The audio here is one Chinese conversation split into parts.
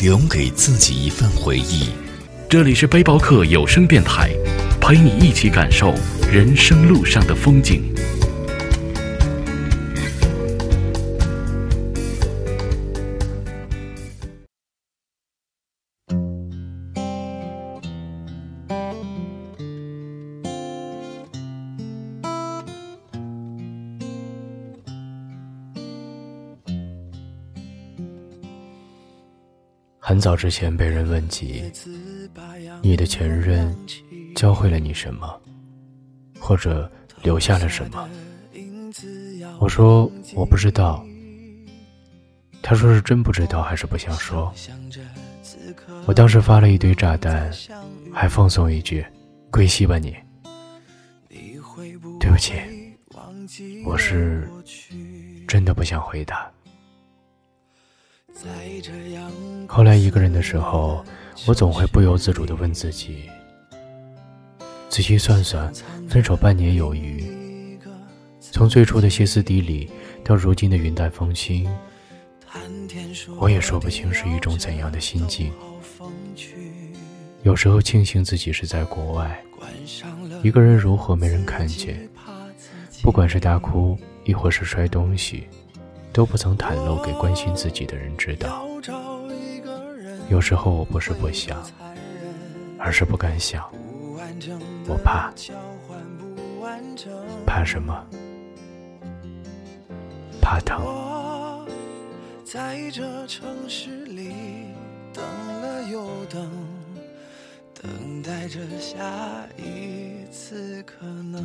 留给自己一份回忆。这里是背包客有声电台，陪你一起感受人生路上的风景。很早之前被人问及，你的前任教会了你什么，或者留下了什么？我说我不知道。他说是真不知道还是不想说？我当时发了一堆炸弹，还放送一句“归西吧你”。对不起，我是真的不想回答。后来一个人的时候，我总会不由自主地问自己：仔细算算，分手半年有余，从最初的歇斯底里到如今的云淡风轻，我也说不清是一种怎样的心境。有时候庆幸自己是在国外，一个人如何没人看见，不管是大哭亦或是摔东西。都不曾袒露给关心自己的人知道。有时候我不是不想，而是不敢想。我怕，怕什么？怕疼。在这城市里等了又等，等待着下一次可能。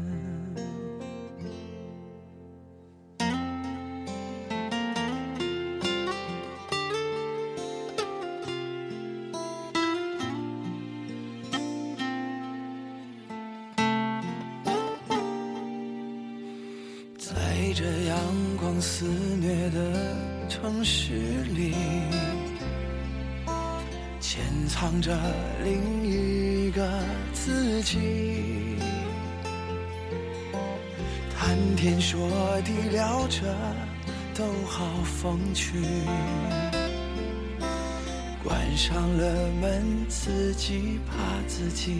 这阳光肆虐的城市里，潜藏着另一个自己。谈天说地聊着都好风趣，关上了门，自己怕自己。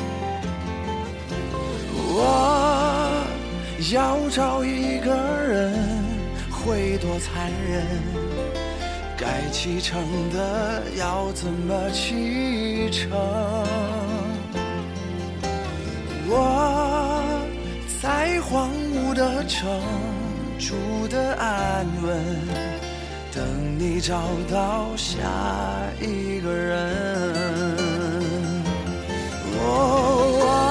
要找一个人会多残忍？该启程的要怎么启程？我在荒芜的城住的安稳，等你找到下一个人。我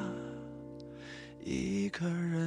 一个人。